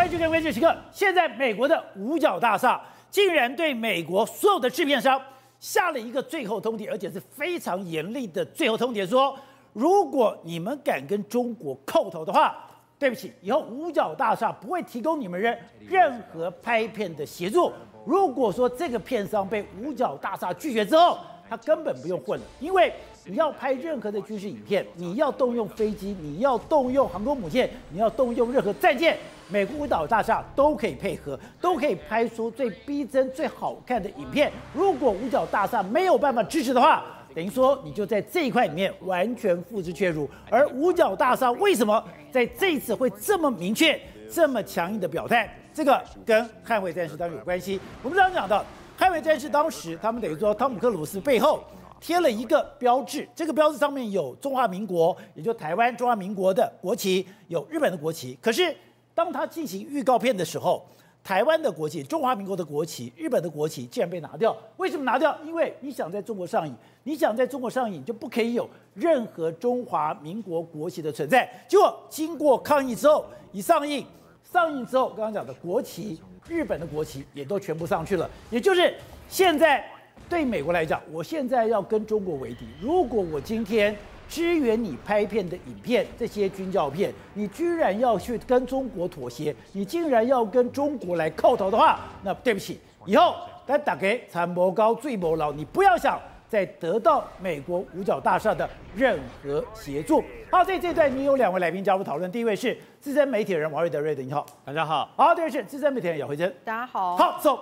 欢迎收看《关键时刻》。现在美国的五角大厦竟然对美国所有的制片商下了一个最后通牒，而且是非常严厉的最后通牒，说如果你们敢跟中国叩头的话，对不起，以后五角大厦不会提供你们任任何拍片的协助。如果说这个片商被五角大厦拒绝之后，他根本不用混了，因为你要拍任何的军事影片，你要动用飞机，你要动用航空母舰，你要动用任何战舰，美国五角大厦都可以配合，都可以拍出最逼真、最好看的影片。如果五角大厦没有办法支持的话，等于说你就在这一块里面完全付之阙如。而五角大厦为什么在这一次会这么明确、这么强硬的表态？这个跟捍卫战士当然有关系。我们刚刚讲到。捍卫战士当时，他们等于说汤姆克鲁斯背后贴了一个标志，这个标志上面有中华民国，也就台湾中华民国的国旗，有日本的国旗。可是当他进行预告片的时候，台湾的国旗、中华民国的国旗、日本的国旗竟然被拿掉。为什么拿掉？因为你想在中国上映，你想在中国上映就不可以有任何中华民国国旗的存在。结果经过抗议之后，一上映，上映之后，刚刚讲的国旗。日本的国旗也都全部上去了，也就是现在对美国来讲，我现在要跟中国为敌。如果我今天支援你拍片的影片，这些军教片，你居然要去跟中国妥协，你竟然要跟中国来叩头的话，那对不起，以后咱大家参谋高最谋老，你不要想再得到美国五角大厦的任何协助。好，在这段你有两位来宾加入讨论，第一位是。资深媒体人王瑞德，瑞德你好，大家好。好，第二是资深媒体人姚慧珍，大家好。好，走。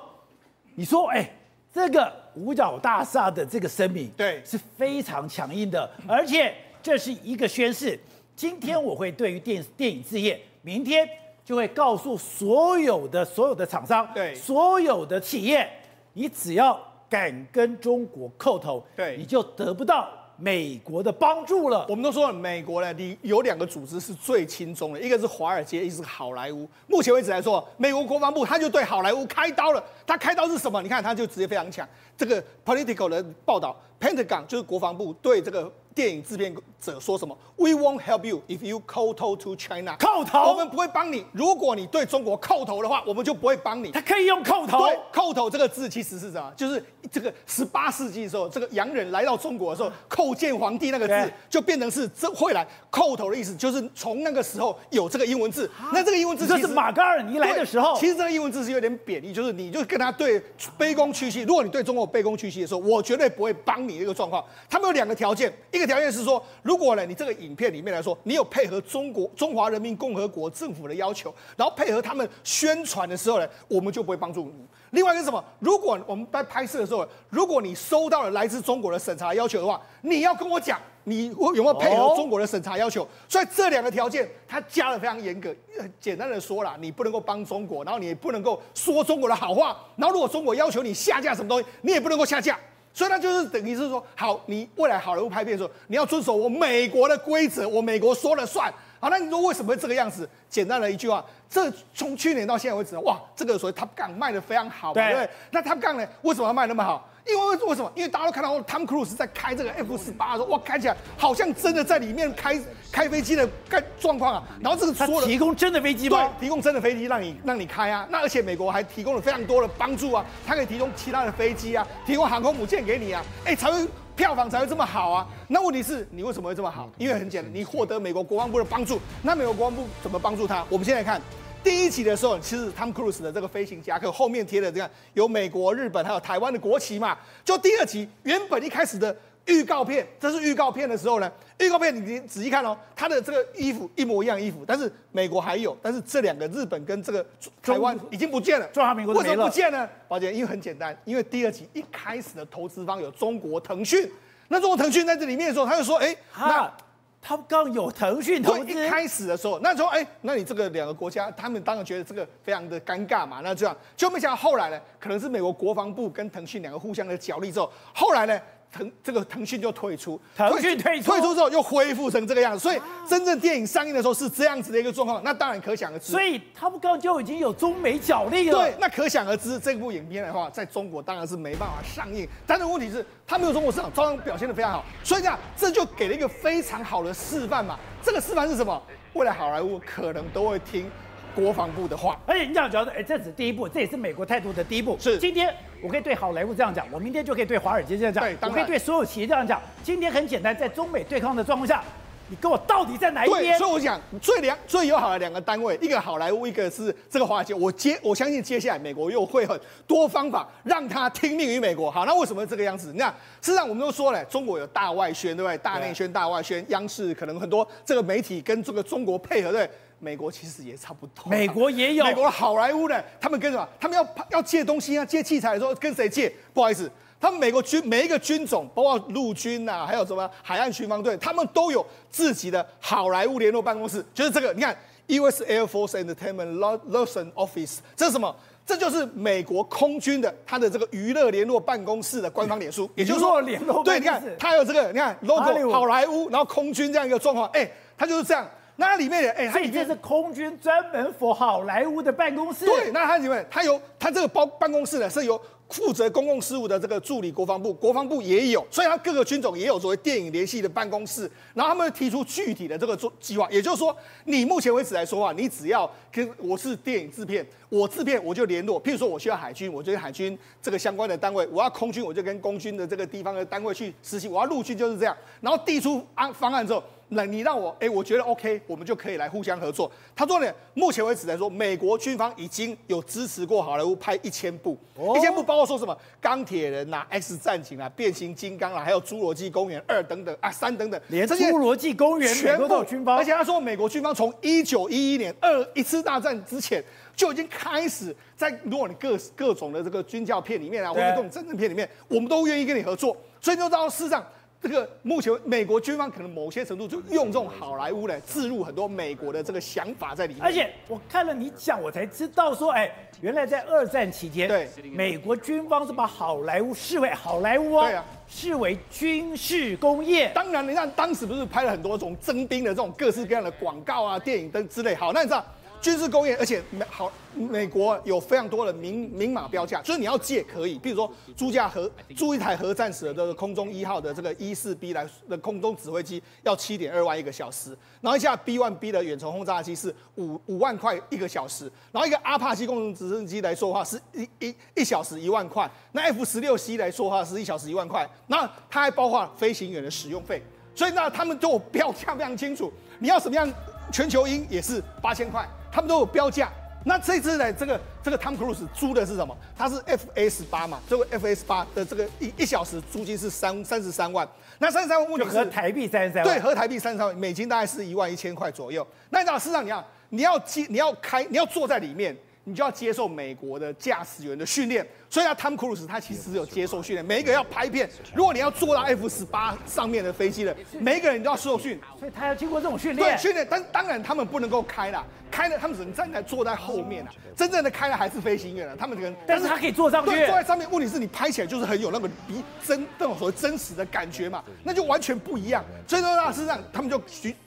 你说，哎、欸，这个五角大厦的这个声明，对，是非常强硬的，而且这是一个宣誓。今天我会对于电电影事业，明天就会告诉所有的所有的厂商，对，所有的企业，你只要敢跟中国叩头，对，你就得不到。美国的帮助了，我们都说了，美国呢，你有两个组织是最轻松的，一个是华尔街，一个是好莱坞。目前为止来说，美国国防部他就对好莱坞开刀了。他开刀是什么？你看，他就直接非常强。这个 Political 的报道，Pentagon 就是国防部对这个。电影制片者说什么？We won't help you if you 叩头 to China。叩头，我们不会帮你。如果你对中国叩头的话，我们就不会帮你。他可以用叩头。对，叩头这个字其实是什么？就是这个十八世纪的时候，这个洋人来到中国的时候，叩见皇帝那个字就变成是这会来叩头的意思，就是从那个时候有这个英文字。那这个英文字其实这是马戛尔尼来的时候。其实这个英文字是有点贬义，就是你就跟他对卑躬屈膝。如果你对中国卑躬屈膝的时候，我绝对不会帮你这个状况。他们有两个条件，一个条件是说。如果呢，你这个影片里面来说，你有配合中国中华人民共和国政府的要求，然后配合他们宣传的时候呢，我们就不会帮助你。另外一个什么？如果我们在拍摄的时候，如果你收到了来自中国的审查要求的话，你要跟我讲，你有没有配合中国的审查要求？所以这两个条件，它加的非常严格。简单的说啦，你不能够帮中国，然后你也不能够说中国的好话，然后如果中国要求你下架什么东西，你也不能够下架。所以那就是等于是说，好，你未来好莱坞拍片的时候，你要遵守我美国的规则，我美国说了算。好，那你说为什么会这个样子？简单的一句话，这从去年到现在为止，哇，这个所谓 Top Gun 卖的非常好，对不对？那 Top Gun 呢，为什么要卖那么好？因为为什么？因为大家都看到 Tom Cruise 在开这个 F 十八的时候，哇，开起来好像真的在里面开开飞机的状状况啊。然后这个说他提供真的飞机吗？对，提供真的飞机让你让你开啊。那而且美国还提供了非常多的帮助啊，它可以提供其他的飞机啊，提供航空母舰给你啊，哎，才会票房才会这么好啊。那问题是你为什么会这么好？因为很简单，你获得美国国防部的帮助。那美国国防部怎么帮助他？我们现在看。第一集的时候，其实 Tom Cruise 的这个飞行夹克后面贴的这样有美国、日本还有台湾的国旗嘛。就第二集原本一开始的预告片，这是预告片的时候呢，预告片你你仔细看哦，他的这个衣服一模一样衣服，但是美国还有，但是这两个日本跟这个台湾已经不见了。中华民国为什么不见呢？宝姐，因为很简单，因为第二集一开始的投资方有中国腾讯，那中国腾讯在这里面的时候，他就说，哎，那。他刚有腾讯投资，一开始的时候，那时候哎，那你这个两个国家，他们当然觉得这个非常的尴尬嘛。那这样就没想到后来呢，可能是美国国防部跟腾讯两个互相的角力之后，后来呢。腾这个腾讯就退出，腾讯退出退出之后又恢复成这个样子，所以真正电影上映的时候是这样子的一个状况，那当然可想而知。所以他们刚刚就已经有中美角力了。对，那可想而知，这部影片的话，在中国当然是没办法上映。但是问题是，它没有中国市场，照样表现的非常好。所以这样，这就给了一个非常好的示范嘛。这个示范是什么？未来好莱坞可能都会听。国防部的话。而且你这样觉得，哎，这只是第一步，这也是美国态度的第一步。是，今天我可以对好莱坞这样讲，我明天就可以对华尔街这样讲，我可以对所有企业这样讲。今天很简单，在中美对抗的状况下。你跟我到底在哪一边？对，所以我讲最良最友好的两个单位，一个好莱坞，一个是这个华尔街。我接我相信接下来美国又会很多方法让他听命于美国。好，那为什么这个样子？你看，事实上我们都说了，中国有大外宣，对不对？大内宣、大外宣，央视可能很多这个媒体跟这个中国配合，对，对。美国其实也差不多。美国也有。美国的好莱坞的，他们跟什么？他们要要借东西啊，借器材的时候跟谁借？不好意思。他们美国军每一个军种，包括陆军呐、啊，还有什么海岸巡防队，他们都有自己的好莱坞联络办公室，就是这个。你看，U.S. Air Force Entertainment Liaison Office，这是什么？这就是美国空军的他的这个娱乐联络办公室的官方脸书，也就是说，联络对，你看，他有这个，你看 logo 好莱坞，然后空军这样一个状况，哎，他就是这样。那里面的哎，所以这是空军专门 for 好莱坞的办公室。对，那它里面它有它这个包办公室呢是由。负责公共事务的这个助理国防部，国防部也有，所以他各个军种也有所谓电影联系的办公室，然后他们提出具体的这个做计划，也就是说，你目前为止来说啊，你只要跟我是电影制片，我制片我就联络，譬如说我需要海军，我就跟海军这个相关的单位，我要空军，我就跟空军的这个地方的单位去实习，我要陆军就是这样，然后递出安方案之后。那你让我哎，我觉得 OK，我们就可以来互相合作。他说呢，目前为止来说，美国军方已经有支持过好莱坞拍一千部，一千部包括说什么钢铁人呐、啊、X 战警啊、变形金刚啊，还有侏罗纪公园二等等啊三等等，连侏罗纪公园全部都有军方。而且他说，美国军方从一九一一年二一次大战之前就已经开始在，如果你各各种的这个军教片里面啊，或者各种战争片里面，我们都愿意跟你合作。所以就到事实上。这个目前美国军方可能某些程度就用这种好莱坞来置入很多美国的这个想法在里面。而且我看了你讲，我才知道说，哎，原来在二战期间，对，美国军方是把好莱坞视为好莱坞哦，对啊，视为军事工业。当然，你看当时不是拍了很多种征兵的这种各式各样的广告啊、电影等之类。好，那你知道？军事工业，而且美好，美国有非常多的明明码标价，就是你要借可以，比如说租架核租一台核战时的这个空中一号的这个一四 B 来的空中指挥机要七点二万一个小时，然后一架 B one B 的远程轰炸机是五五万块一个小时，然后一个阿帕奇空中直升机来说的话是一一一小时一万块，那 F 十六 C 来说的话是一小时一万块，那它还包括飞行员的使用费，所以那他们都标价非常清楚，你要什么样全球鹰也是八千块。他们都有标价，那这次呢，这个这个 Tom Cruise 租的是什么？他是 F S 八嘛，这个 F S 八的这个一一小时租金是三三十三万，那三十三万目的是合台币三十三万，对，合台币三十三万，美金大概是一万一千块左右。那你知道，市场上你要你要接你要开你要坐在里面，你就要接受美国的驾驶员的训练。所以啊，汤姆·克鲁斯他其实是有接受训练，每一个要拍片，如果你要坐到 F 十八上面的飞机的，每一个人都要受训，所以他要经过这种训练。对，训练，但当然他们不能够开了，开了他们只能站在坐在后面啊，真正的开了还是飞行员啊，他们可能，但是他可以坐上去，对，坐在上面。问题是你拍起来就是很有那个比真那种所谓真实的感觉嘛，那就完全不一样。所以说那事实上他们就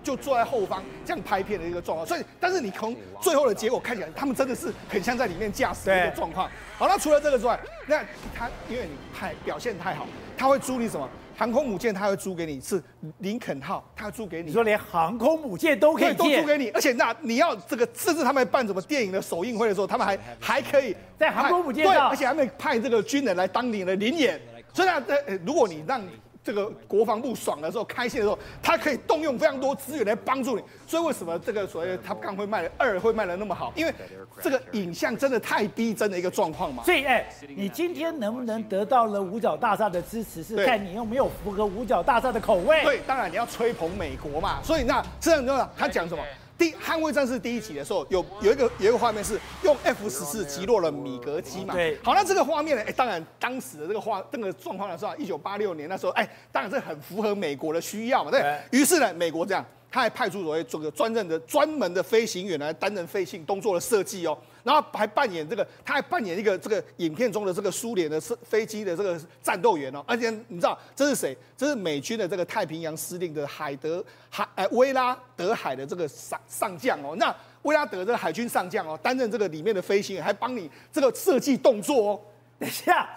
就坐在后方这样拍片的一个状况。所以，但是你从最后的结果看起来，他们真的是很像在里面驾驶的一个状况。好，那除了这个之外，那他因为你太表现太好，他会租你什么航空母舰？他会租给你是林肯号，他会租给你。你说连航空母舰都可以都租给你，而且那你要这个，甚至他们办什么电影的首映会的时候，他们还还可以在航空母舰上，对，而且还没派这个军人来当你的临演。所以呢，呃，如果你让。这个国防部爽的时候，开心的时候，他可以动用非常多资源来帮助你。所以为什么这个所谓 Top Gun 会卖的二会卖的那么好？因为这个影像真的太逼真的一个状况嘛。所以，哎，你今天能不能得到了五角大厦的支持，是看你有没有符合五角大厦的口味。对，当然你要吹捧美国嘛。所以那这样的话，他讲什么？第《捍卫战士》第一集的时候，有有一个有一个画面是用 F 十四击落了米格机嘛？对。好，那这个画面呢？哎，当然当时的这个画这个状况的时候，一九八六年那时候，哎，当然这很符合美国的需要嘛。对。于是呢，美国这样。他还派出所谓这个专任的专门的飞行员来担任飞行动作的设计哦，然后还扮演这个，他还扮演一个这个影片中的这个苏联的飞机的这个战斗员哦，而且你知道这是谁？这是美军的这个太平洋司令的海德海呃威拉德海的这个上上将哦，那威拉德这个海军上将哦，担任这个里面的飞行员，还帮你这个设计动作哦。等一下，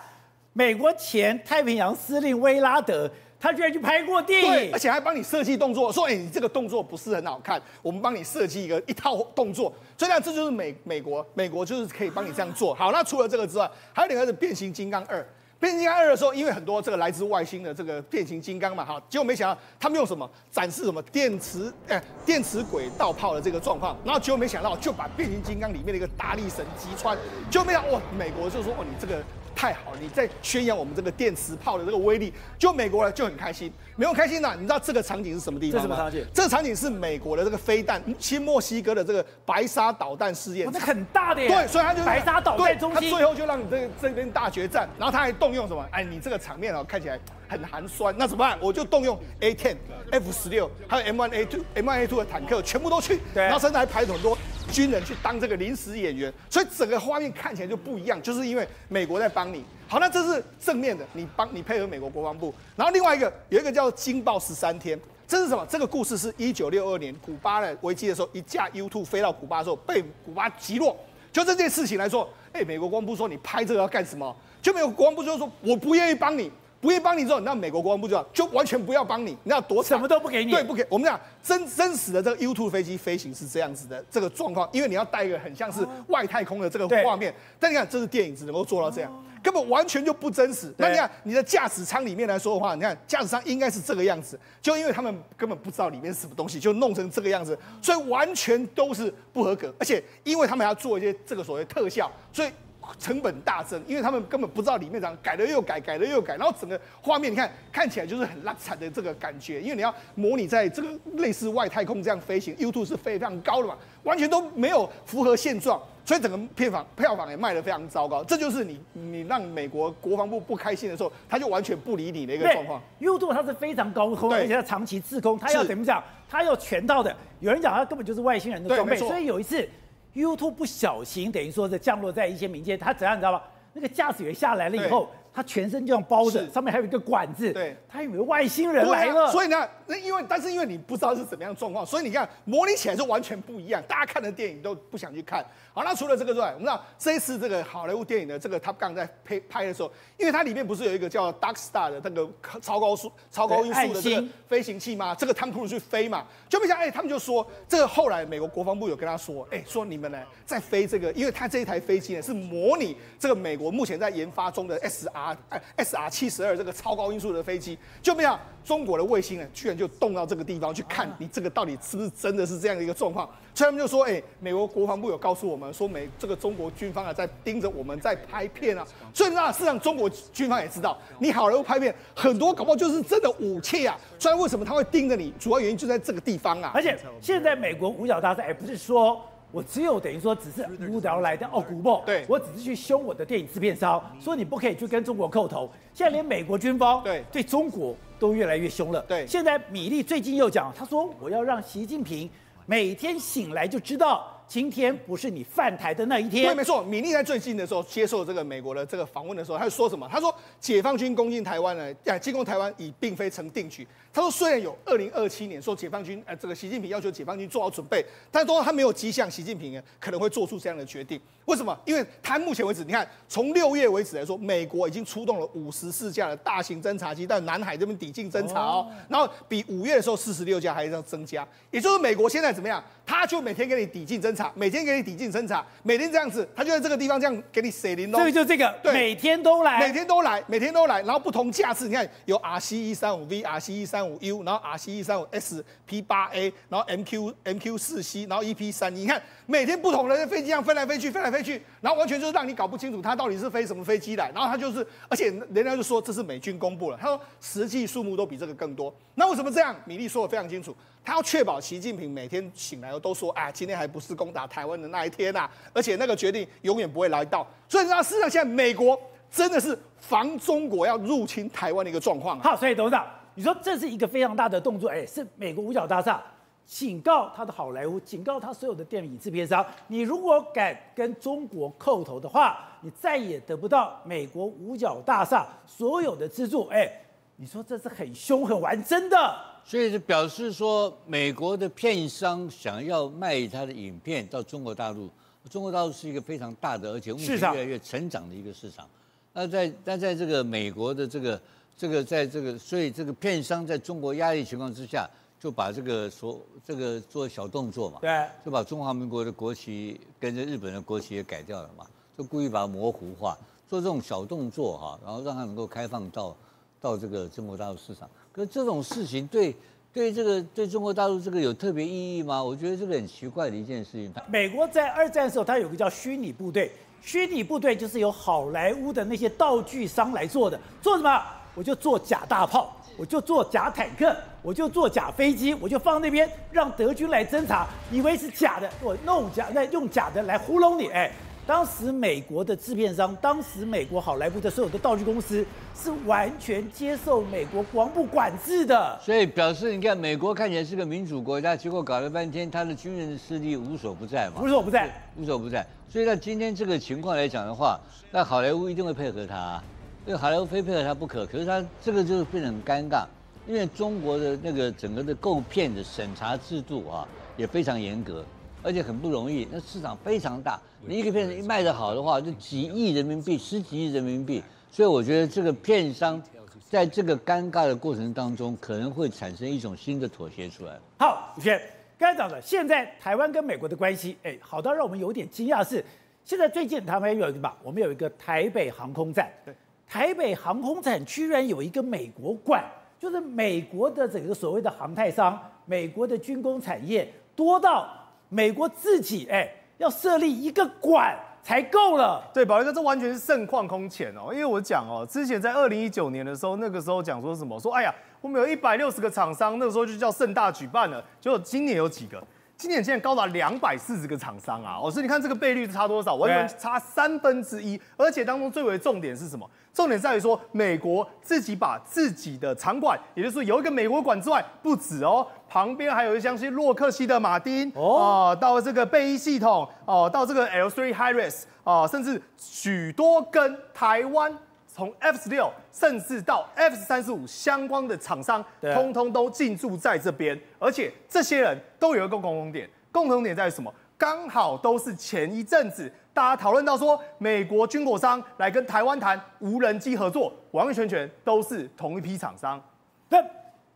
美国前太平洋司令威拉德。他居然去拍过电影，而且还帮你设计动作，说，哎，你这个动作不是很好看，我们帮你设计一个一套动作。所以呢，这就是美美国，美国就是可以帮你这样做。好，那除了这个之外，还有另外一个是变形金刚二。变形金刚二的时候，因为很多这个来自外星的这个变形金刚嘛，哈，结果没想到他们用什么展示什么电磁哎电磁轨道炮的这个状况，然后结果没想到就把变形金刚里面的一个大力神击穿，就没想到哇，美国就说哦，你这个。太好了，你在宣扬我们这个电磁炮的这个威力，就美国人就很开心。没有开心了，你知道这个场景是什么地方吗？这什么场景？这个场景是美国的这个飞弹，新墨西哥的这个白沙导弹试验。这很大的耶。对，所以他就白沙导弹中心。他最后就让你这这边大决战，然后他还动用什么？哎，你这个场面哦，看起来很寒酸，那怎么办？我就动用 A10、F16，，还有 M1A2、M1A2 的坦克，全部都去。然后甚至还排很多军人去当这个临时演员，所以整个画面看起来就不一样，就是因为美国在帮你。好，那这是正面的，你帮你配合美国国防部。然后另外一个有一个叫“惊爆十三天”，这是什么？这个故事是一九六二年古巴的危机的时候，一架 U2 飞到古巴的时候被古巴击落。就这件事情来说，哎，美国国防部说你拍这个要干什么？就没有国防部就说我不愿意帮你，不愿意帮你之后，那美国国防部就就完全不要帮你，你要躲什么都不给你，对，不给。我们讲真真实的这个 U2 飞机飞行是这样子的这个状况，因为你要带一个很像是外太空的这个画面，但你看这是电影只能够做到这样。根本完全就不真实。那你看你的驾驶舱里面来说的话，你看驾驶舱应该是这个样子，就因为他们根本不知道里面是什么东西，就弄成这个样子，所以完全都是不合格。而且因为他们要做一些这个所谓特效，所以成本大增。因为他们根本不知道里面怎样，改了又改，改了又改，然后整个画面你看看起来就是很烂惨的这个感觉。因为你要模拟在这个类似外太空这样飞行，U2 是非常高的嘛，完全都没有符合现状。所以整个片房票房也卖得非常糟糕，这就是你你让美国国防部不开心的时候，他就完全不理你的一个状况。U2 它是非常高空，而且它长期滞空，它要怎么讲？它要全套的。有人讲它根本就是外星人的装备。所以有一次 U2 不小心等于说是降落在一些民间，它怎样你知道吗？那个驾驶员下来了以后。他全身这样包着，上面还有一个管子。对，他以为外星人来了。啊、所以呢，那因为但是因为你不知道是怎么样状况，所以你看模拟起来就完全不一样。大家看的电影都不想去看。好，那除了这个之外，我们知道这一次这个好莱坞电影的这个 Top Gun 在拍拍的时候，因为它里面不是有一个叫 Dark Star 的那个超高速、超高音速的这个飞行器吗？这个汤姆克鲁斯去飞嘛，就没想哎，他们就说这个后来美国国防部有跟他说，哎，说你们呢在飞这个，因为他这一台飞机呢是模拟这个美国目前在研发中的 SR 哎 SR。七十二这个超高音速的飞机，就没有中国的卫星呢，居然就动到这个地方去看你这个到底是不是真的是这样的一个状况。所以他们就说，哎，美国国防部有告诉我们说，美这个中国军方啊在盯着我们在拍片啊。所以那事实上中国军方也知道，你好莱坞拍片很多搞不好就是真的武器啊。所以为什么他会盯着你？主要原因就在这个地方啊。而且现在美国五角大厦也不是说。我只有等于说，只是无聊来的哦，古梦。对，我只是去凶我的电影制片商，说你不可以去跟中国叩头。现在连美国军方对对中国都越来越凶了。对，现在米利最近又讲，他说我要让习近平每天醒来就知道。今天不是你犯台的那一天。对，没错。米利在最近的时候接受这个美国的这个访问的时候，他就说什么？他说解放军攻进台湾呢，哎，进攻台湾已并非成定局。他说虽然有二零二七年说解放军，呃，这个习近平要求解放军做好准备，但是都他没有迹象，习近平可能会做出这样的决定。为什么？因为他目前为止，你看从六月为止来说，美国已经出动了五十四架的大型侦察机到南海这边抵近侦察哦，然后比五月的时候四十六架还要增加，也就是美国现在怎么样？他就每天给你抵近侦察，每天给你抵近侦察，每天这样子，他就在这个地方这样给你写零哦。所以就这个，对，每天都来，每天都来，每天都来，然后不同架次，你看有 RC 一三五 V、RC 一三五 U，然后 RC 一三五 S、P 八 A，然后 MQ MQ 四 C，然后 EP 三，你看每天不同的飞机这样飞来飞去，飞来飞去，然后完全就是让你搞不清楚它到底是飞什么飞机来，然后他就是，而且人家就说这是美军公布了，他说实际数目都比这个更多。那为什么这样？米利说的非常清楚。他要确保习近平每天醒来后都说啊，今天还不是攻打台湾的那一天呐、啊，而且那个决定永远不会来到。所以，你知道，事实上现在美国真的是防中国要入侵台湾的一个状况。好，所以董事长，你说这是一个非常大的动作，哎，是美国五角大厦警告他的好莱坞，警告他所有的电影制片商，你如果敢跟中国叩头的话，你再也得不到美国五角大厦所有的资助。哎，你说这是很凶很玩真的。所以就表示说，美国的片商想要卖他的影片到中国大陆，中国大陆是一个非常大的，而且目前越来越成长的一个市场。那在那在这个美国的这个这个在这个，所以这个片商在中国压力情况之下，就把这个所这个做小动作嘛，对，就把中华民国的国旗跟着日本的国旗也改掉了嘛，就故意把它模糊化，做这种小动作哈，然后让它能够开放到到这个中国大陆市场。可是这种事情对对这个对中国大陆这个有特别意义吗？我觉得这个很奇怪的一件事情。美国在二战的时候，它有个叫虚拟部队，虚拟部队就是由好莱坞的那些道具商来做的，做什么？我就做假大炮，我就做假坦克，我就做假飞机，我就放那边让德军来侦察，以为是假的，我弄假，那用假的来糊弄你。哎，当时美国的制片商，当时美国好莱坞的所有的道具公司是完全接受美国国防部管制的，所以表示你看，美国看起来是个民主国家，结果搞了半天，他的军人的势力无所不在嘛，无所不在，无所不在。所以在今天这个情况来讲的话，那好莱坞一定会配合他。因为好莱坞非配合他不可，可是他这个就是变得很尴尬，因为中国的那个整个的购片的审查制度啊也非常严格，而且很不容易，那市场非常大，你一个片子一卖得好的话，就几亿人民币、十几亿人民币，所以我觉得这个片商在这个尴尬的过程当中，可能会产生一种新的妥协出来。好，宇轩，刚才讲的，现在台湾跟美国的关系，哎，好到让我们有点惊讶是，现在最近台湾有一个嘛，我们有一个台北航空站。对。台北航空展居然有一个美国馆，就是美国的整个所谓的航太商、美国的军工产业多到美国自己哎要设立一个馆才够了。对，宝杰哥，这完全是盛况空前哦。因为我讲哦，之前在二零一九年的时候，那个时候讲说什么？说哎呀，我们有一百六十个厂商，那个时候就叫盛大举办了。结果今年有几个？今年现在高达两百四十个厂商啊！哦，所以你看这个倍率差多少？完全差三分之一。而且当中最为重点是什么？重点在于说，美国自己把自己的场馆，也就是说有一个美国馆之外，不止哦，旁边还有一像是洛克希德马丁哦，到这个贝伊系统哦，到这个 L3 Harris 哦，甚至许多跟台湾从 F 十六甚至到 F 三十五相关的厂商，通通都进驻在这边，而且这些人都有一个共同点，共同点在于什么？刚好都是前一阵子。大家讨论到说，美国军火商来跟台湾谈无人机合作，完完全全都是同一批厂商。那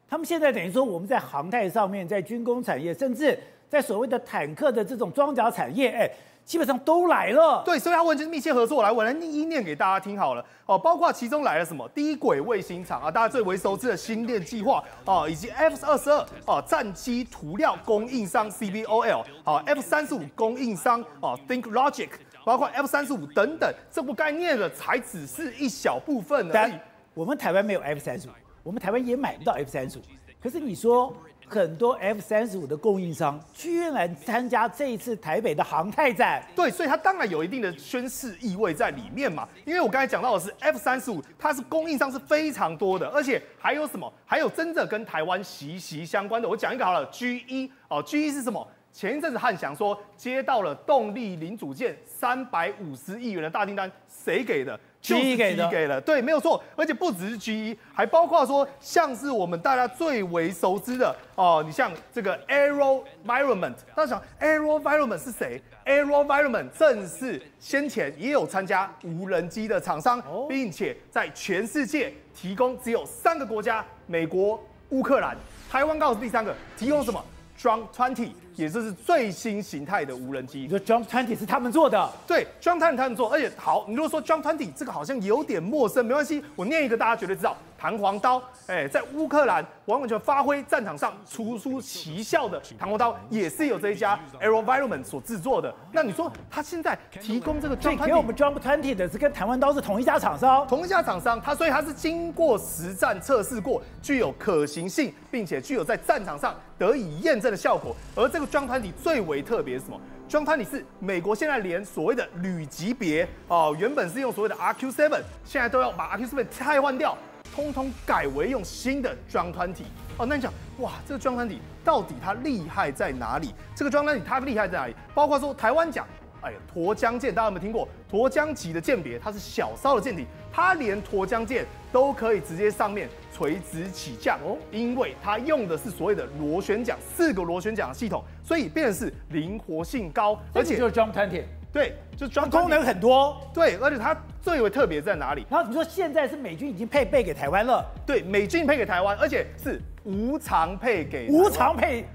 他们现在等于说，我们在航太上面，在军工产业，甚至在所谓的坦克的这种装甲产业，哎。基本上都来了，对，所以他完全是密切合作。来，我来一一念给大家听好了哦，包括其中来了什么低轨卫星厂啊，大家最为熟知的星链计划哦，以及 F 二十二哦战机涂料供应商 CBOL 好，F 三十五供应商哦 Think Logic，包括 F 三十五等等，这不概念的才只是一小部分而已。我们台湾没有 F 三十五，我们台湾也买不到 F 三十五，可是你说。很多 F 三十五的供应商居然参加这一次台北的航太展，对，所以它当然有一定的宣示意味在里面嘛。因为我刚才讲到的是 F 三十五，它是供应商是非常多的，而且还有什么？还有真的跟台湾息息相关的。我讲一个好了，G 一哦，G 一是什么？前一阵子汉翔说接到了动力零组件三百五十亿元的大订单，谁给的？GE 给的，给了，对，没有错，而且不只是 GE，还包括说像是我们大家最为熟知的哦，你像这个 Aero Environment，大家想 Aero Environment 是谁？Aero Environment 正是先前也有参加无人机的厂商，并且在全世界提供只有三个国家，美国、乌克兰、台湾，刚好是第三个，提供什么？Jump Twenty，也就是最新形态的无人机。你说 Jump Twenty 是他们做的？对，Jump Twenty 他们做，而且好，你如果说 Jump Twenty 这个好像有点陌生，没关系，我念一个大家绝对知道。弹簧刀，哎，在乌克兰完完全发挥战场上突出奇效的弹簧刀，也是有这一家 AeroVironment 所制作的。那你说他现在提供这个 Jump 20，给我们 Jump Twenty 的是跟弹簧刀是同一家厂商，同一家厂商，它所以它是经过实战测试过，具有可行性，并且具有在战场上得以验证的效果。而这个装团体最为特别是什么装团体是美国现在连所谓的旅级别哦，原本是用所谓的 RQ7，现在都要把 RQ7 替换掉。通通改为用新的装团体哦，那你讲哇，这个装团体到底它厉害在哪里？这个装团体它厉害在哪里？包括说台湾讲，哎呀，沱江舰大家有没有听过？沱江级的舰别它是小艘的舰艇，它连沱江舰都可以直接上面垂直起降哦，因为它用的是所谓的螺旋桨，四个螺旋桨的系统，所以变成是灵活性高，而且就是 Jump 20对，就装功能很多。对，而且它最为特别在哪里？然后你说现在是美军已经配备给台湾了，对，美军配给台湾，而且是无偿配给，无偿配。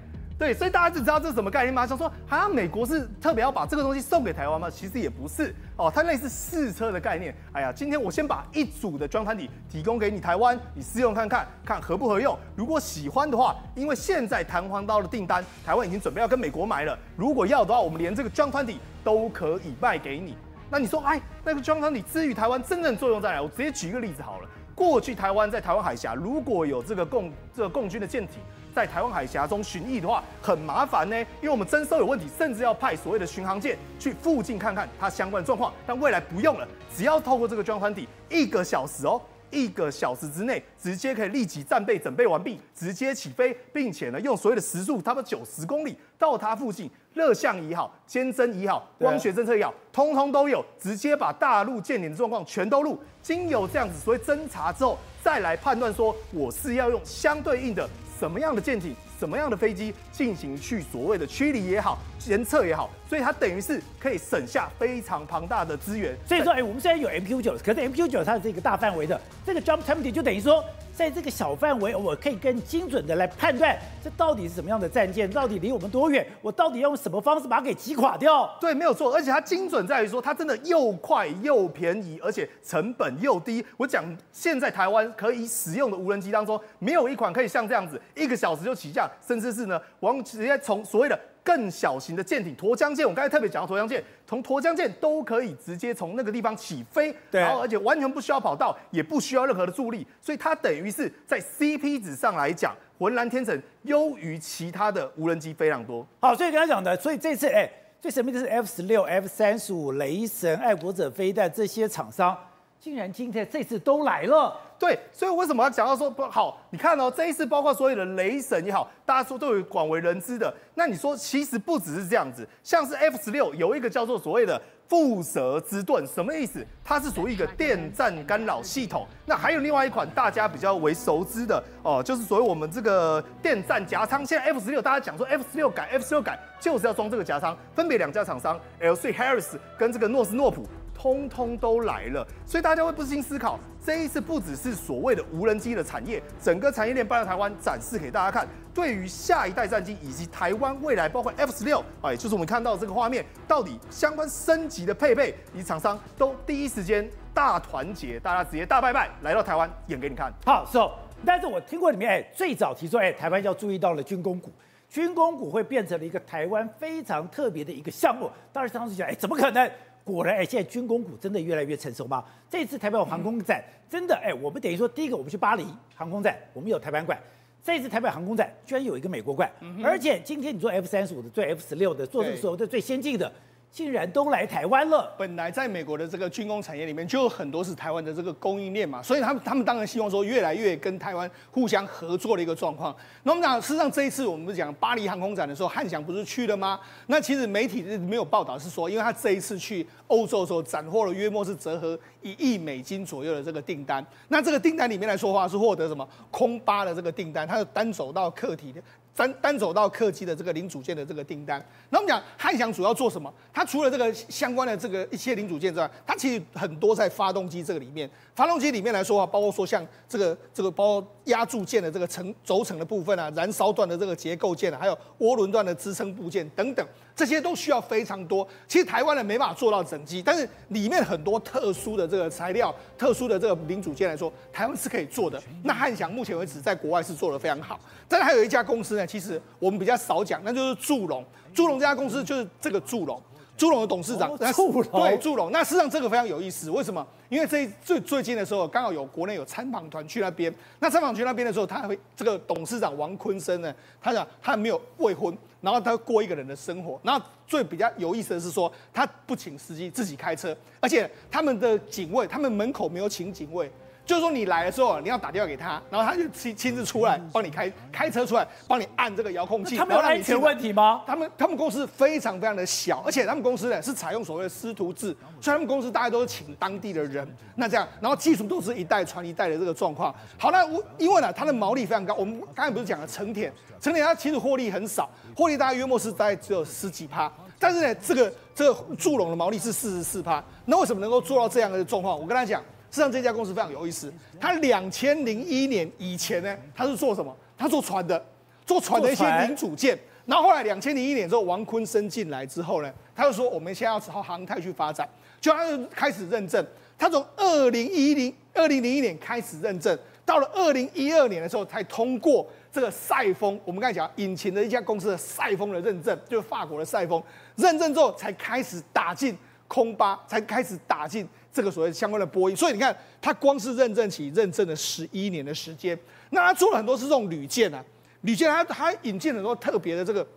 对，所以大家就知道这是什么概念吗？想说，好像美国是特别要把这个东西送给台湾吗？其实也不是哦，它类似试车的概念。哎呀，今天我先把一组的装滩体提供给你台湾，你试用看看，看合不合用。如果喜欢的话，因为现在弹簧刀的订单，台湾已经准备要跟美国买了。如果要的话，我们连这个装滩体都可以卖给你。那你说，哎，那个装滩体至于台湾真正作用在哪？我直接举一个例子好了。过去台湾在台湾海峡如果有这个共这个共军的舰艇。在台湾海峡中巡弋的话，很麻烦呢，因为我们征收有问题，甚至要派所谓的巡航舰去附近看看它相关状况。但未来不用了，只要透过这个捐款体，一个小时哦，一个小时之内，直接可以立即战备准备完毕，直接起飞，并且呢，用所谓的时速，差不多九十公里到它附近，热像也好，监侦也好，光学侦测也好，通通都有，直接把大陆舰艇的状况全都录，经由这样子所谓侦查之后，再来判断说我是要用相对应的。什么样的舰艇，什么样的飞机进行去所谓的驱离也好，监测也好，所以它等于是可以省下非常庞大的资源。所以说，哎，我们虽然有 MQ 九，可是 MQ 九它是一个大范围的，这个 Jump Tempting 就等于说。在这个小范围，我可以更精准的来判断这到底是什么样的战舰，到底离我们多远，我到底要用什么方式把它给击垮掉？对，没有错，而且它精准在于说，它真的又快又便宜，而且成本又低。我讲现在台湾可以使用的无人机当中，没有一款可以像这样子一个小时就起降，甚至是呢，往直接从所谓的。更小型的舰艇，沱江舰，我刚才特别讲到沱江舰，从沱江舰都可以直接从那个地方起飞，对，然后而且完全不需要跑道，也不需要任何的助力，所以它等于是在 CP 值上来讲，浑然天成，优于其他的无人机非常多。好，所以刚才讲的，所以这次哎，最神秘的是 F 十六、F 三十五、雷神、爱国者飞弹这些厂商。竟然今天这次都来了，对，所以为什么要讲到说不好？你看哦，这一次包括所有的雷神也好，大家说都有广为人知的。那你说其实不只是这样子，像是 F 十六有一个叫做所谓的蝮蛇之盾，什么意思？它是属于一个电战干扰系统。那还有另外一款大家比较为熟知的哦，就是所谓我们这个电战夹舱。现在 F 十六大家讲说 F 十六改 F 十六改就是要装这个夹舱，分别两家厂商 L3Harris 跟这个诺斯诺普。通通都来了，所以大家会不禁思考，这一次不只是所谓的无人机的产业，整个产业链搬到台湾展示给大家看。对于下一代战机以及台湾未来，包括 F 十六，哎，就是我们看到这个画面，到底相关升级的配备，以及厂商都第一时间大团结，大家直接大拜拜来到台湾演给你看。好，so，但是我听过里面，哎，最早提出，哎，台湾要注意到了军工股，军工股会变成了一个台湾非常特别的一个项目。当时当时想，哎，怎么可能？果然，哎，现在军工股真的越来越成熟吗？这次台北有航空展，真的，哎，我们等于说，第一个我们去巴黎航空展，我们有台湾馆。这次台北航空展居然有一个美国馆，而且今天你做 F 三十五的，做 F 十六的，做这个所有的最先进的。竟然都来台湾了。本来在美国的这个军工产业里面，就有很多是台湾的这个供应链嘛，所以他们他们当然希望说越来越跟台湾互相合作的一个状况。那我们讲，事实上这一次我们不是讲巴黎航空展的时候，汉翔不是去了吗？那其实媒体没有报道是说，因为他这一次去欧洲的时候，斩获了约莫是折合一亿美金左右的这个订单。那这个订单里面来说话，是获得什么空巴的这个订单，它是单走道客体的。单单走到客机的这个零组件的这个订单，那我们讲汉翔主要做什么？它除了这个相关的这个一些零组件之外，它其实很多在发动机这个里面。发动机里面来说啊，包括说像这个这个包括压铸件的这个层轴承的部分啊，燃烧段的这个结构件啊，还有涡轮段的支撑部件等等，这些都需要非常多。其实台湾人没办法做到整机，但是里面很多特殊的这个材料、特殊的这个零组件来说，台湾是可以做的。那汉翔目前为止在国外是做的非常好。但是还有一家公司呢，其实我们比较少讲，那就是祝融。祝融这家公司就是这个祝融。祝融的董事长，哦、祝龙。对祝融，那事实上这个非常有意思，为什么？因为这最最近的时候，刚好有国内有参访团去那边，那参访去那边的时候，他还会这个董事长王坤生呢，他讲他没有未婚，然后他过一个人的生活，然后最比较有意思的是说，他不请司机自己开车，而且他们的警卫，他们门口没有请警卫。就是说你来的时候，你要打电话给他，然后他就亲亲自出来帮你开开车出来，帮你按这个遥控器。他们有安全问题吗？他们他们公司非常非常的小，而且他们公司呢是采用所谓的师徒制，所以他们公司大家都是请当地的人。那这样，然后技术都是一代传一代的这个状况。好，那我因为呢，它的毛利非常高。我们刚才不是讲了成田，成田它其实获利很少，获利大概约莫是大概只有十几趴。但是呢，这个这个祝融的毛利是四十四趴，那为什么能够做到这样的状况？我跟他讲，实际上这家公司非常有意思，它两千零一年以前呢，他是做什么？他做船的，做船的一些零组件。然后后来两千零一年之后，王坤生进来之后呢，他就说我们现在要朝航太去发展，就他就开始认证。他从二零一零二零零一年开始认证，到了二零一二年的时候才通过。这个赛峰，我们刚才讲引擎的一家公司的赛峰的认证，就是法国的赛峰认证之后，才开始打进空巴，才开始打进这个所谓相关的波音。所以你看，它光是认证起认证了十一年的时间。那它做了很多是这种铝件啊，铝件它它引进很多特别的这个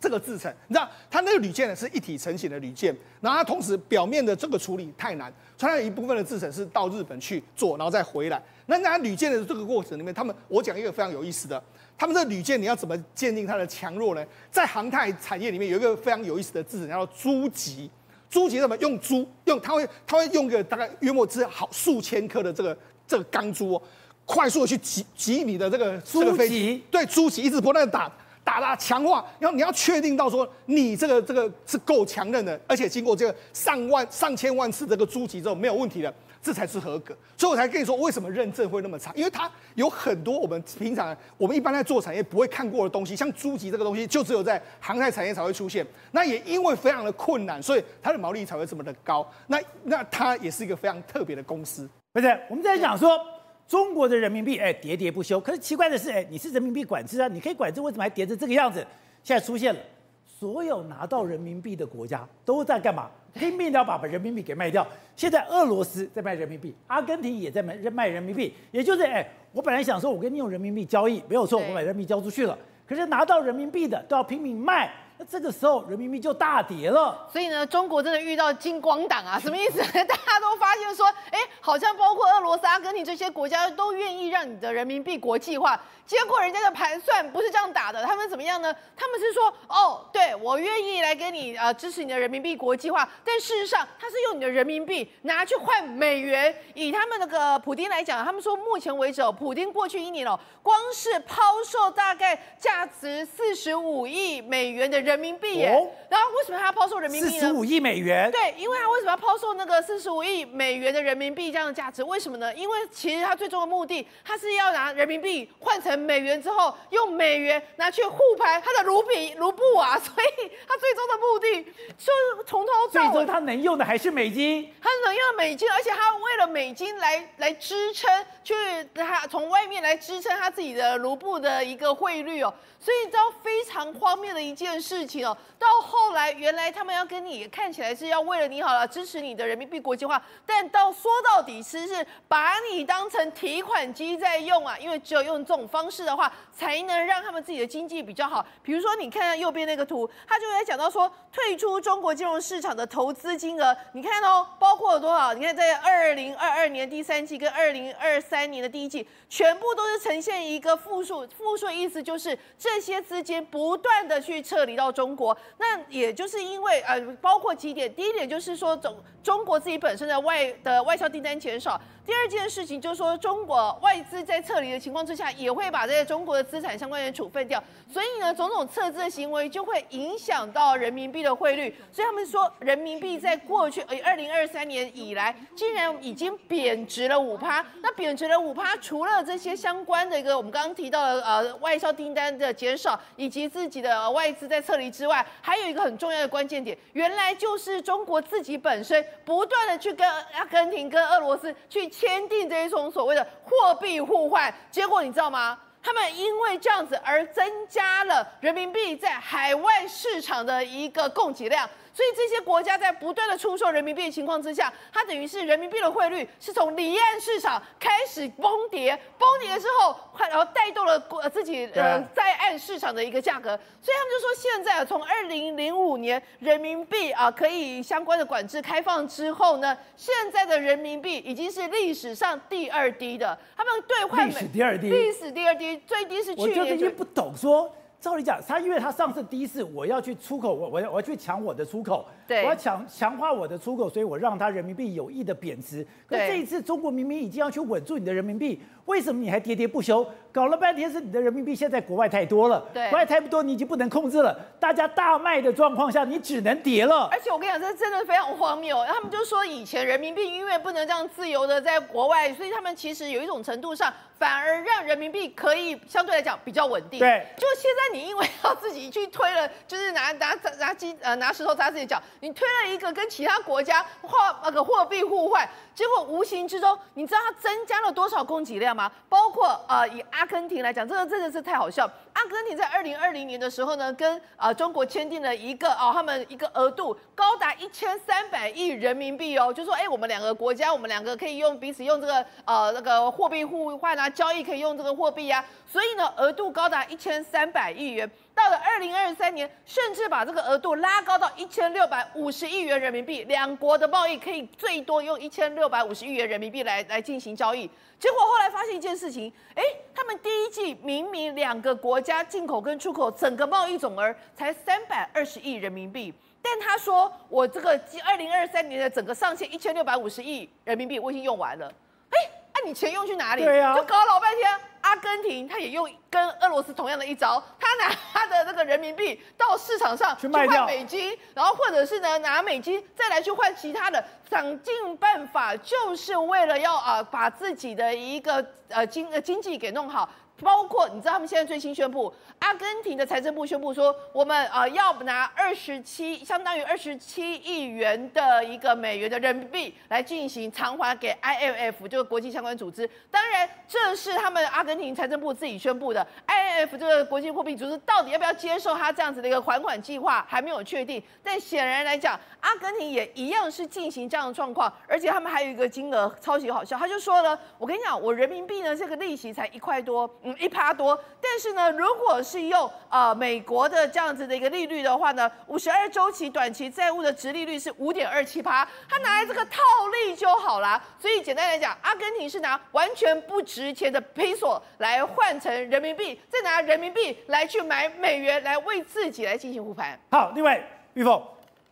这个制程。你知道，它那个铝件呢是一体成型的铝件，然后它同时表面的这个处理太难，所以它有一部分的制程是到日本去做，然后再回来。那那铝件的这个过程里面，他们我讲一个非常有意思的。他们这铝件你要怎么鉴定它的强弱呢？在航太产业里面有一个非常有意思的字，叫做铢级。铢级怎么用猪？用它会它会用个大概约莫是好数千颗的这个这个钢珠哦，快速的去挤挤你的这个这个飞机。对，猪脊一直不断的打打打强化，然后你要确定到说你这个这个是够强韧的，而且经过这个上万上千万次这个猪脊之后没有问题的。这才是合格，所以我才跟你说为什么认证会那么差，因为它有很多我们平常我们一般在做产业不会看过的东西，像铢级这个东西就只有在航太产业才会出现。那也因为非常的困难，所以它的毛利才会这么的高。那那它也是一个非常特别的公司。不是，我们在讲说中国的人民币哎跌跌不休，可是奇怪的是哎你是人民币管制啊，你可以管制，为什么还跌成这个样子？现在出现了，所有拿到人民币的国家都在干嘛？拼命的要把人民币给卖掉。现在俄罗斯在卖人民币，阿根廷也在卖卖人民币。也就是，哎，我本来想说，我跟你用人民币交易没有错，我把人民币交出去了。可是拿到人民币的都要拼命卖，这个时候人民币就大跌了。所以呢，中国真的遇到金光党啊？什么意思？大家都发现说，哎，好像包括俄罗斯、阿根廷这些国家都愿意让你的人民币国际化。结果人家的盘算不是这样打的，他们怎么样呢？他们是说，哦，对，我愿意来给你呃支持你的人民币国际化，但事实上他是用你的人民币拿去换美元。以他们那个普丁来讲，他们说目前为止哦，普丁过去一年哦，光是抛售大概价值四十五亿美元的人民币耶。哦、然后为什么他要抛售人民币呢？四十五亿美元。对，因为他为什么要抛售那个四十五亿美元的人民币这样的价值？为什么呢？因为其实他最终的目的，他是要拿人民币换成。美元之后用美元拿去护盘他的卢比卢布啊，所以他最终的目的就是从头到尾，最终他能用的还是美金，他能用美金，而且他为了美金来来支撑，去他从外面来支撑他自己的卢布的一个汇率哦，所以你知道非常荒谬的一件事事情哦。到后来原来他们要跟你看起来是要为了你好了支持你的人民币国际化，但到说到底其实是把你当成提款机在用啊，因为只有用这种方式。的话，才能让他们自己的经济比较好。比如说，你看右边那个图，他就会讲到说，退出中国金融市场的投资金额，你看哦，包括了多少？你看在二零二二年第三季跟二零二三年的第一季，全部都是呈现一个负数。负数意思就是这些资金不断的去撤离到到中国。那也就是因为呃，包括几点，第一点就是说，总中国自己本身的外的外销订单减少。第二件事情就是说，中国外资在撤离的情况之下，也会把这些中国的资产相关人处分掉。所以呢，种种撤资的行为就会影响到人民币的汇率。所以他们说，人民币在过去呃二零二三年以来，竟然已经贬值了五趴。那贬值了五趴，除了这些相关的一个我们刚刚提到的呃外销订单的减少，以及自己的外资在撤离之外，还有一个很重要的关键点，原来就是中国自己本身不断的去跟阿根廷、跟俄罗斯去。签订这一种所谓的货币互换，结果你知道吗？他们因为这样子而增加了人民币在海外市场的一个供给量。所以这些国家在不断的出售人民币的情况之下，它等于是人民币的汇率是从离岸市场开始崩跌，崩跌之后，然后带动了国自己呃在岸市场的一个价格。所以他们就说，现在从二零零五年人民币啊可以相关的管制开放之后呢，现在的人民币已经是历史上第二低的。他们兑换历史第二低，历史第二低，最低是去年。我就不懂说。照理讲，他因为他上次第一次我要去出口，我我要我要去抢我的出口，对我要强强化我的出口，所以我让他人民币有意的贬值。可对这一次中国明明已经要去稳住你的人民币，为什么你还喋喋不休？搞了半天是你的人民币现在国外太多了，对国外太多你已经不能控制了，大家大卖的状况下，你只能跌了。而且我跟你讲，这真的非常荒谬。他们就说以前人民币因为不能这样自由的在国外，所以他们其实有一种程度上反而让人民币可以相对来讲比较稳定。对就现在你因为要自己去推了，就是拿拿拿鸡呃拿石头砸自己脚，你推了一个跟其他国家货那个货币互换，结果无形之中，你知道它增加了多少供给量吗？包括呃以阿根廷来讲，这个真的是太好笑。阿根廷在二零二零年的时候呢，跟呃中国签订了一个哦，他们一个额度高达一千三百亿人民币哦，就说哎，我们两个国家，我们两个可以用彼此用这个呃那个货币互换啊，交易可以用这个货币啊，所以呢额度高达一千三百亿元。到了二零二三年，甚至把这个额度拉高到一千六百五十亿元人民币，两国的贸易可以最多用一千六百五十亿元人民币来来进行交易。结果后来发现一件事情，哎，他们第一季明明两个国家进口跟出口整个贸易总额才三百二十亿人民币，但他说我这个二零二三年的整个上限一千六百五十亿人民币我已经用完了，哎，那、啊、你钱用去哪里？对呀、啊，就搞了老半天。阿根廷他也用跟俄罗斯同样的一招，他拿他的那个人民币到市场上去换美金，然后或者是呢拿美金再来去换其他的，想尽办法就是为了要啊把自己的一个呃经呃经济给弄好。包括你知道他们现在最新宣布，阿根廷的财政部宣布说，我们呃要拿二十七，相当于二十七亿元的一个美元的人民币来进行偿还给 IMF，就是国际相关组织。当然，这是他们阿根廷财政部自己宣布的。IMF 这个国际货币组织到底要不要接受他这样子的一个还款计划，还没有确定。但显然来讲，阿根廷也一样是进行这样的状况，而且他们还有一个金额超级好笑，他就说了，我跟你讲，我人民币呢这个利息才一块多。一趴多，但是呢，如果是用呃美国的这样子的一个利率的话呢，五十二周期短期债务的值利率是五点二七趴，他拿来这个套利就好啦。所以简单来讲，阿根廷是拿完全不值钱的 peso 来换成人民币，再拿人民币来去买美元，来为自己来进行护盘。好，另外玉凤。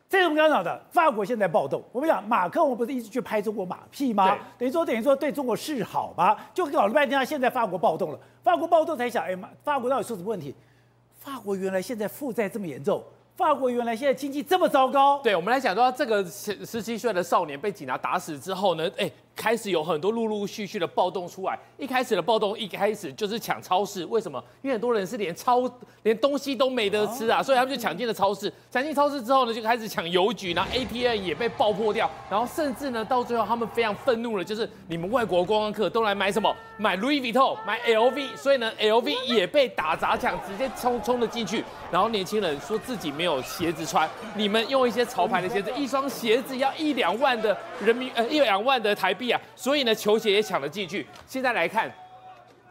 这是我们刚刚讲的，法国现在暴动。我们讲马克龙不是一直去拍中国马屁吗？等于说等于说对中国示好吗？就搞了半天，他现在法国暴动了。法国暴动才想，哎妈，法国到底出什么问题？法国原来现在负债这么严重，法国原来现在经济这么糟糕。对，我们来讲说这个十十七岁的少年被警察打死之后呢，哎。开始有很多陆陆续续的暴动出来。一开始的暴动一开始就是抢超市，为什么？因为很多人是连超连东西都没得吃啊，所以他们就抢进了超市。抢进超市之后呢，就开始抢邮局，然后 ATM 也被爆破掉，然后甚至呢，到最后他们非常愤怒了，就是你们外国观光客都来买什么？买 Louis Vuitton，买 LV，所以呢，LV 也被打砸抢，直接冲冲了进去。然后年轻人说自己没有鞋子穿，你们用一些潮牌的鞋子，一双鞋子要一两万的人民呃一两万的台币。所以呢，球鞋也抢了进去。现在来看，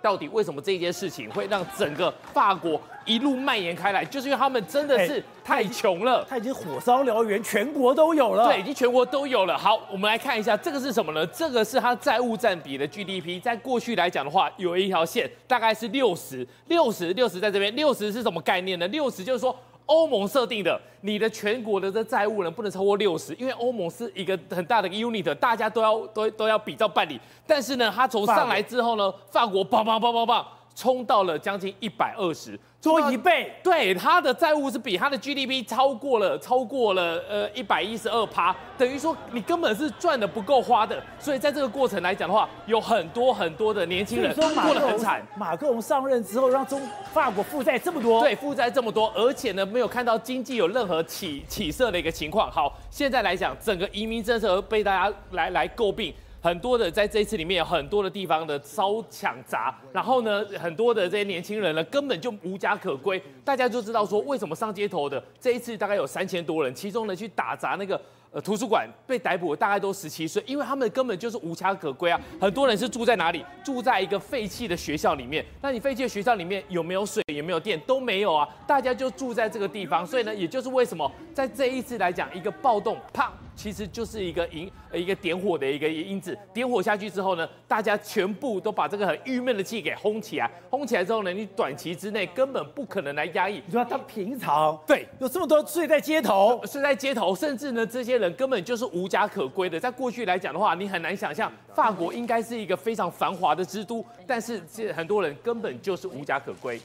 到底为什么这件事情会让整个法国一路蔓延开来？就是因为他们真的是太穷了，他已经火烧燎原，全国都有了。对，已经全国都有了。好，我们来看一下这个是什么呢？这个是它债务占比的 GDP。在过去来讲的话，有一条线大概是六十，六十，六十在这边。六十是什么概念呢？六十就是说。欧盟设定的，你的全国的这债务呢不能超过六十，因为欧盟是一个很大的 unit，大家都要都都要比照办理。但是呢，它从上来之后呢，法国棒棒棒棒棒冲到了将近一百二十。多一倍，对，他的债务是比他的 GDP 超过了，超过了呃一百一十二趴，等于说你根本是赚的不够花的，所以在这个过程来讲的话，有很多很多的年轻人过得很惨。马克龙上任之后，让中法国负债这么多，对，负债这么多，而且呢没有看到经济有任何起起色的一个情况。好，现在来讲，整个移民政策被大家来来诟病。很多的在这一次里面有很多的地方的烧抢砸，然后呢，很多的这些年轻人呢根本就无家可归。大家就知道说，为什么上街头的这一次大概有三千多人，其中呢去打砸那个呃图书馆被逮捕的大概都十七岁，因为他们根本就是无家可归啊。很多人是住在哪里？住在一个废弃的学校里面。那你废弃的学校里面有没有水？有没有电？都没有啊。大家就住在这个地方，所以呢，也就是为什么在这一次来讲，一个暴动，啪。其实就是一个引一个点火的一个因子。点火下去之后呢，大家全部都把这个很郁闷的气给轰起来。轰起来之后呢，你短期之内根本不可能来压抑。你说他平常对有这么多睡在街头，睡在街头，甚至呢，这些人根本就是无家可归的。在过去来讲的话，你很难想象法国应该是一个非常繁华的之都，但是这很多人根本就是无家可归。